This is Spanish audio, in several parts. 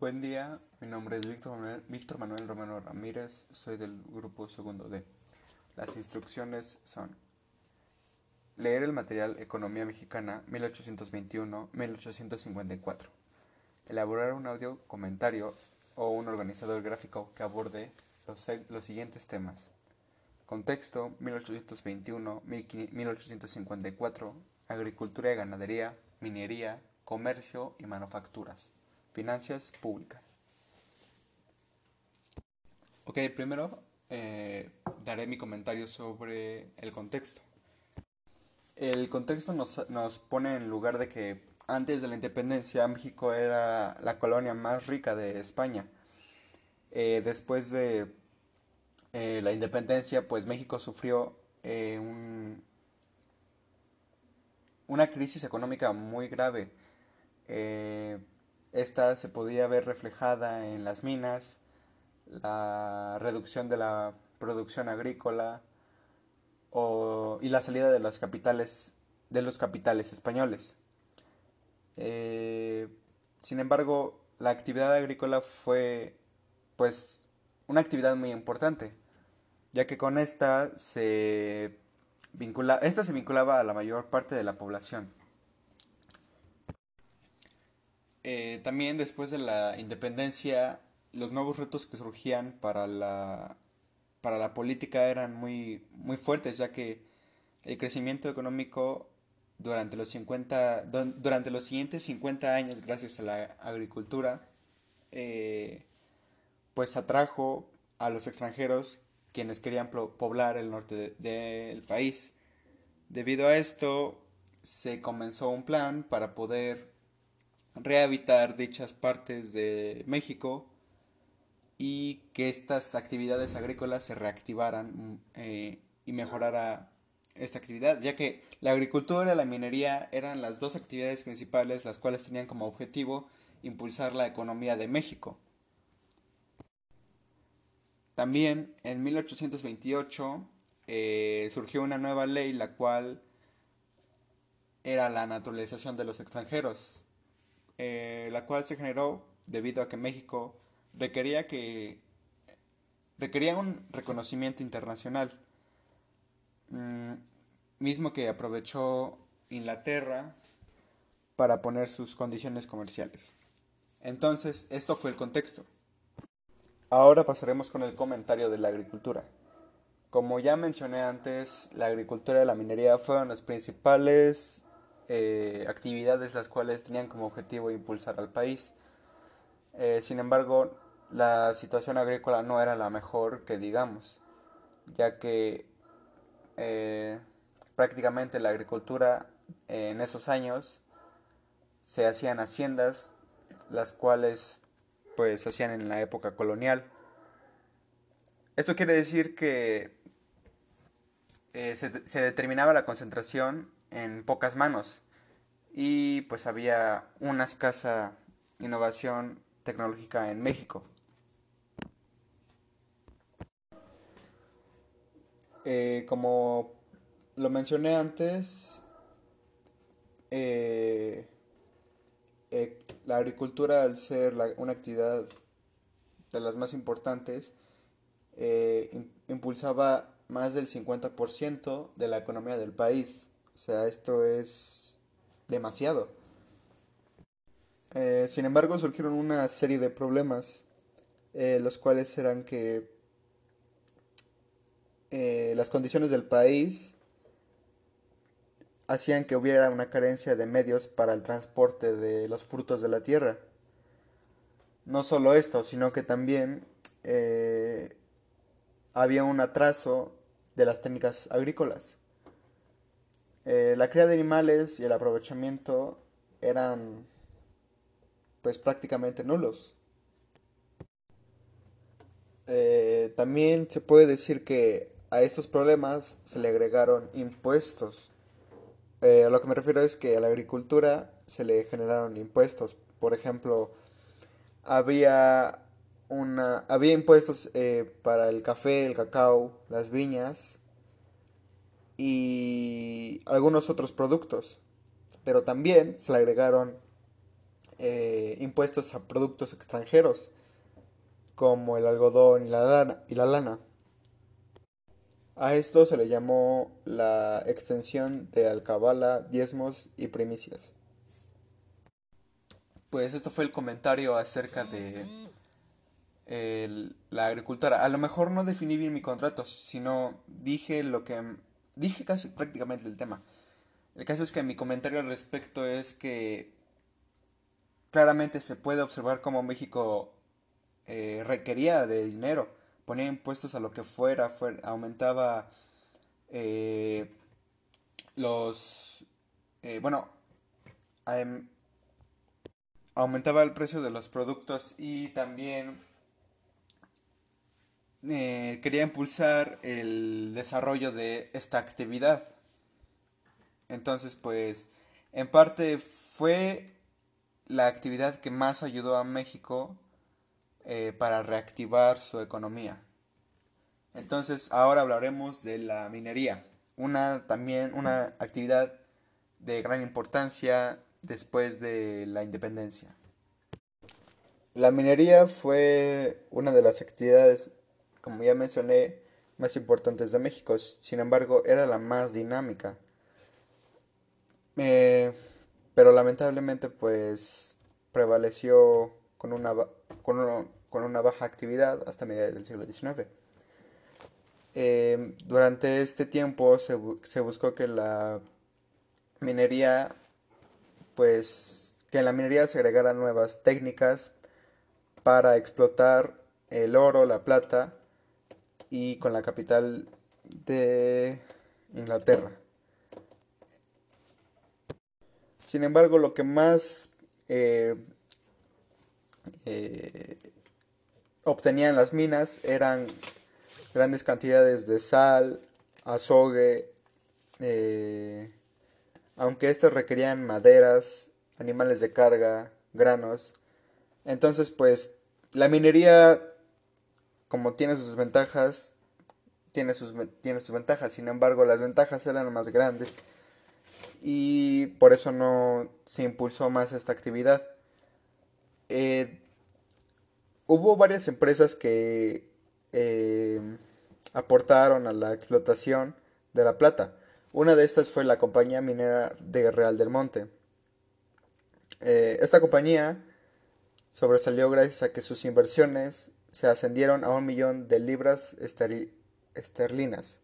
Buen día, mi nombre es Víctor Manuel, Víctor Manuel Romano Ramírez, soy del grupo segundo D. Las instrucciones son leer el material Economía Mexicana 1821-1854, elaborar un audio comentario o un organizador gráfico que aborde los, los siguientes temas. Contexto 1821-1854, agricultura y ganadería, minería, comercio y manufacturas. Finanzas públicas. Ok, primero eh, daré mi comentario sobre el contexto. El contexto nos, nos, pone en lugar de que antes de la independencia México era la colonia más rica de España. Eh, después de eh, la independencia, pues México sufrió un, una crisis económica muy grave. Esta se podía ver reflejada en las minas, la reducción de la producción agrícola o, y la salida de los capitales, de los capitales españoles. Eh, sin embargo, la actividad agrícola fue pues una actividad muy importante, ya que con esta se vincula, esta se vinculaba a la mayor parte de la población. Eh, también después de la independencia, los nuevos retos que surgían para la, para la política eran muy, muy fuertes, ya que el crecimiento económico durante los, 50, durante los siguientes 50 años, gracias a la agricultura, eh, pues atrajo a los extranjeros quienes querían poblar el norte del país. Debido a esto, se comenzó un plan para poder rehabilitar dichas partes de México y que estas actividades agrícolas se reactivaran eh, y mejorara esta actividad, ya que la agricultura y la minería eran las dos actividades principales las cuales tenían como objetivo impulsar la economía de México. También en 1828 eh, surgió una nueva ley la cual era la naturalización de los extranjeros, eh, la cual se generó debido a que México requería que requería un reconocimiento internacional, mm, mismo que aprovechó Inglaterra para poner sus condiciones comerciales. Entonces, esto fue el contexto. Ahora pasaremos con el comentario de la agricultura. Como ya mencioné antes, la agricultura y la minería fueron las principales eh, actividades las cuales tenían como objetivo impulsar al país. Eh, sin embargo, la situación agrícola no era la mejor que digamos, ya que eh, prácticamente la agricultura en esos años se hacían haciendas, las cuales pues se hacían en la época colonial. Esto quiere decir que se, se determinaba la concentración en pocas manos y pues había una escasa innovación tecnológica en México. Eh, como lo mencioné antes, eh, eh, la agricultura al ser una actividad de las más importantes, impulsaba más del 50% de la economía del país. O sea, esto es demasiado. Eh, sin embargo, surgieron una serie de problemas, eh, los cuales eran que eh, las condiciones del país hacían que hubiera una carencia de medios para el transporte de los frutos de la tierra. No solo esto, sino que también había un atraso de las técnicas agrícolas. Eh, la cría de animales y el aprovechamiento eran pues prácticamente nulos. Eh, también se puede decir que a estos problemas se le agregaron impuestos. Eh, a lo que me refiero es que a la agricultura se le generaron impuestos. Por ejemplo, había una había impuestos para el café, el cacao, las viñas y algunos otros productos. Pero también se le agregaron eh, impuestos a productos extranjeros, como el algodón y la lana. Y la lana. A esto se le llamó la extensión de alcabala, diezmos y primicias. Pues esto fue el comentario acerca de la agricultura. A lo mejor no definí bien mi contrato, sino dije lo que... Dije casi prácticamente el tema. El caso es que mi comentario al respecto es que claramente se puede observar cómo México eh, requería de dinero, ponía impuestos a lo que fuera, aumentaba eh, los... Eh, bueno, aumentaba el precio de los productos y también quería impulsar el desarrollo de esta actividad. Entonces, pues, en parte fue la actividad que más ayudó a México eh, para reactivar su economía. Entonces, ahora hablaremos de la minería, una también una actividad de gran importancia después de la independencia. La minería fue una de las actividades, como ya mencioné, más importantes de México, sin embargo, era la más dinámica. Eh, pero lamentablemente pues prevaleció con una, con, una baja actividad hasta mediados del siglo XIX. Eh, durante este tiempo se, se, buscó que la minería, pues, que en la minería se agregaran nuevas técnicas para explotar el oro, la plata y con la capital de Inglaterra. Sin embargo, lo que más eh, eh, obtenían las minas eran grandes cantidades de sal, azogue, eh, aunque estas requerían maderas, animales de carga, granos. Entonces, pues, la minería, como tiene sus ventajas, tiene sus, tiene sus ventajas. Sin embargo, las ventajas eran más grandes y por eso no se impulsó más esta actividad. Eh, hubo varias empresas que eh, aportaron a la explotación de la plata. Una de estas fue la compañía minera de Real del Monte. Eh, esta compañía sobresalió gracias a que sus inversiones se ascendieron a un millón de libras esterlinas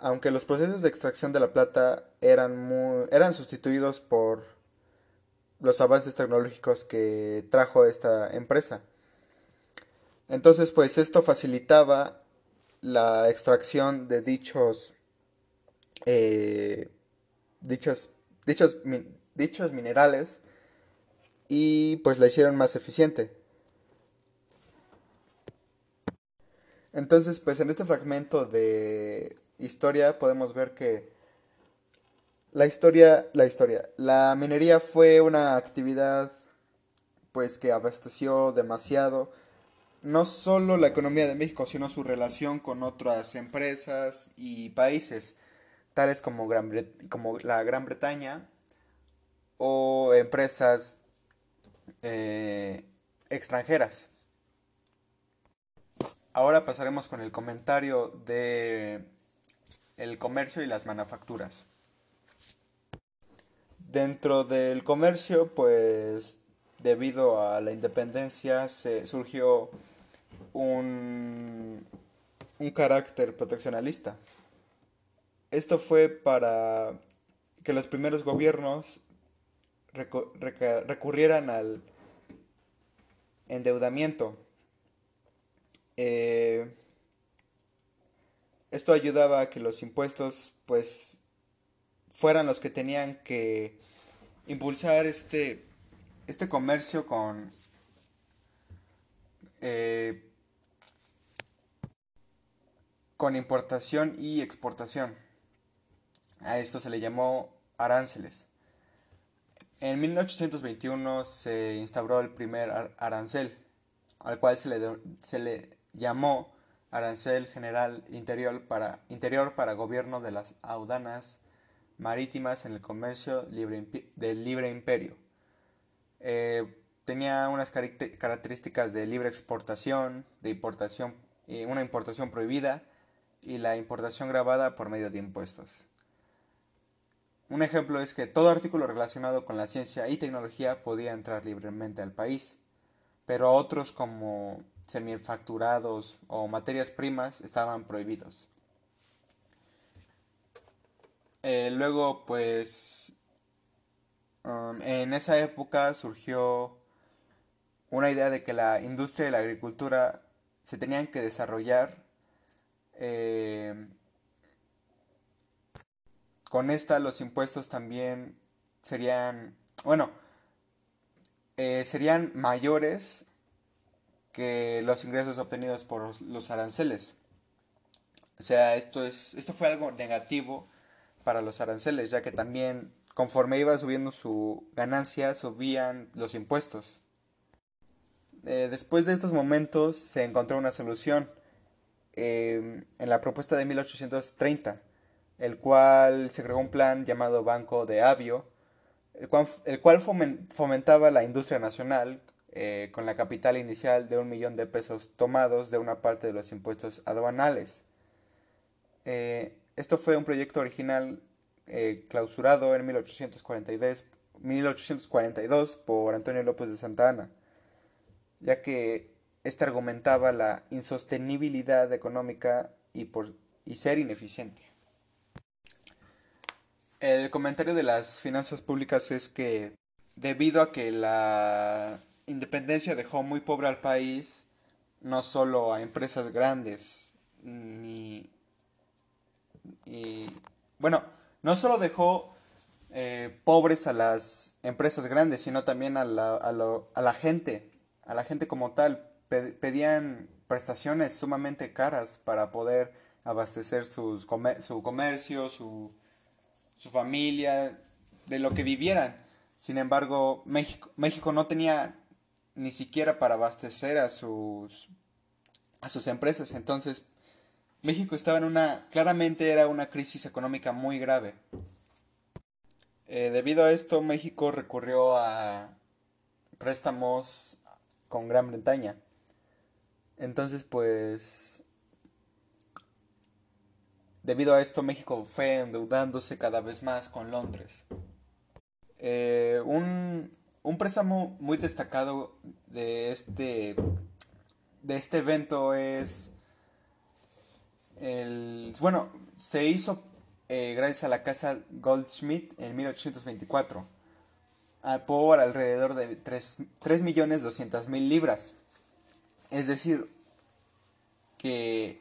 aunque los procesos de extracción de la plata eran, eran sustituidos por los avances tecnológicos que trajo esta empresa. Entonces, pues esto facilitaba la extracción de dichos, eh, dichos, dichos, dichos minerales y pues la hicieron más eficiente. Entonces, pues en este fragmento de historia podemos ver que la historia, la historia, la minería fue una actividad pues que abasteció demasiado no solo la economía de México, sino su relación con otras empresas y países, tales como, Gran la Gran Bretaña o empresas eh, extranjeras. Ahora pasaremos con el comentario de el comercio y las manufacturas. Dentro del comercio, pues debido a la independencia se surgió un, un carácter proteccionalista. Esto fue para que los primeros gobiernos recurrieran al endeudamiento. Eh, esto ayudaba a que los impuestos pues fueran los que tenían que impulsar este, este comercio con eh, con importación y exportación. A esto se le llamó aranceles. En 1821 se instauró el primer arancel, al cual se le, se le llamó arancel general interior para, gobierno de las audanas marítimas en el comercio libre, del libre imperio. Eh, tenía unas características de libre exportación, de importación, una importación prohibida y la importación grabada por medio de impuestos. Un ejemplo es que todo artículo relacionado con la ciencia y tecnología podía entrar libremente al país, pero otros como semifacturados o materias primas estaban prohibidos. Eh, luego, pues, um, en esa época surgió una idea de que la industria y la agricultura se tenían que desarrollar eh, con esta los impuestos también serían, bueno, eh, serían mayores que los ingresos obtenidos por los aranceles. O sea, esto, es, esto fue algo negativo para los aranceles, ya que también conforme iba subiendo su ganancia, subían los impuestos. Eh, después de estos momentos se encontró una solución eh, en la propuesta de 1830, el cual se creó un plan llamado Banco de Avio, el cual, fomentaba la industria nacional eh, con la capital inicial de un millón de pesos tomados de una parte de los impuestos aduanales. esto fue un proyecto original clausurado en 1842, 1842 por Antonio López de Santa Ana ya que éste argumentaba la insostenibilidad económica y, por, y ser ineficiente. El comentario de las finanzas públicas es que debido a que la independencia dejó muy pobre al país, no solo a empresas grandes, ni... Y, bueno, no solo dejó eh, pobres a las empresas grandes, sino también a la, a, a la gente a la gente como tal. Pedían prestaciones sumamente caras para poder abastecer sus su comercio, su, su familia, de lo que vivieran. Sin embargo, México, México no tenía ni siquiera para abastecer a sus, a sus empresas. Entonces, México estaba en una, claramente era una crisis económica muy grave. Eh, debido a esto, México recurrió a préstamos con Gran Bretaña. Entonces, pues, debido a esto, México fue endeudándose cada vez más con Londres. Eh, un, un préstamo muy destacado de este, de este evento es el, bueno, se hizo eh, gracias a la casa Goldschmidt en 1824 por alrededor de 3.200.000 libras. Es decir, que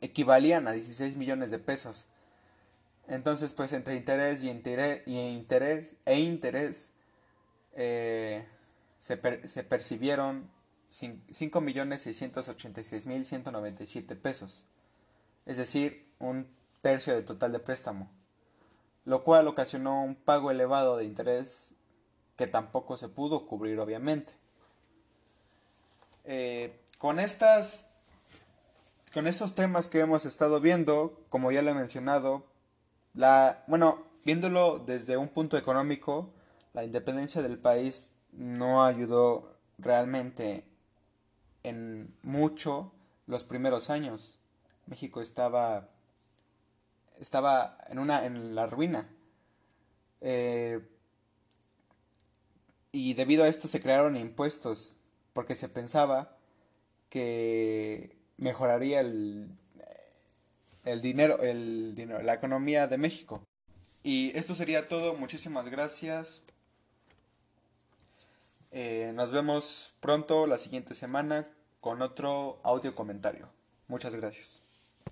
equivalían a 16 millones de pesos. Entonces, pues entre interés y interés, y interés e interés eh, se, se percibieron 5.686.197 pesos. Es decir, un tercio del total de préstamo lo cual ocasionó un pago elevado de interés que tampoco se pudo cubrir obviamente. Eh, con estas con estos temas que hemos estado viendo, como ya lo he mencionado, la bueno, viéndolo desde un punto económico, la independencia del país no ayudó realmente en mucho los primeros años. México estaba estaba en, una, en la ruina. Eh, y debido a esto se crearon impuestos, porque se pensaba que mejoraría el, el dinero, el dinero, la economía de México. Y esto sería todo, muchísimas gracias. Eh, nos vemos pronto la siguiente semana con otro audio comentario. Muchas gracias.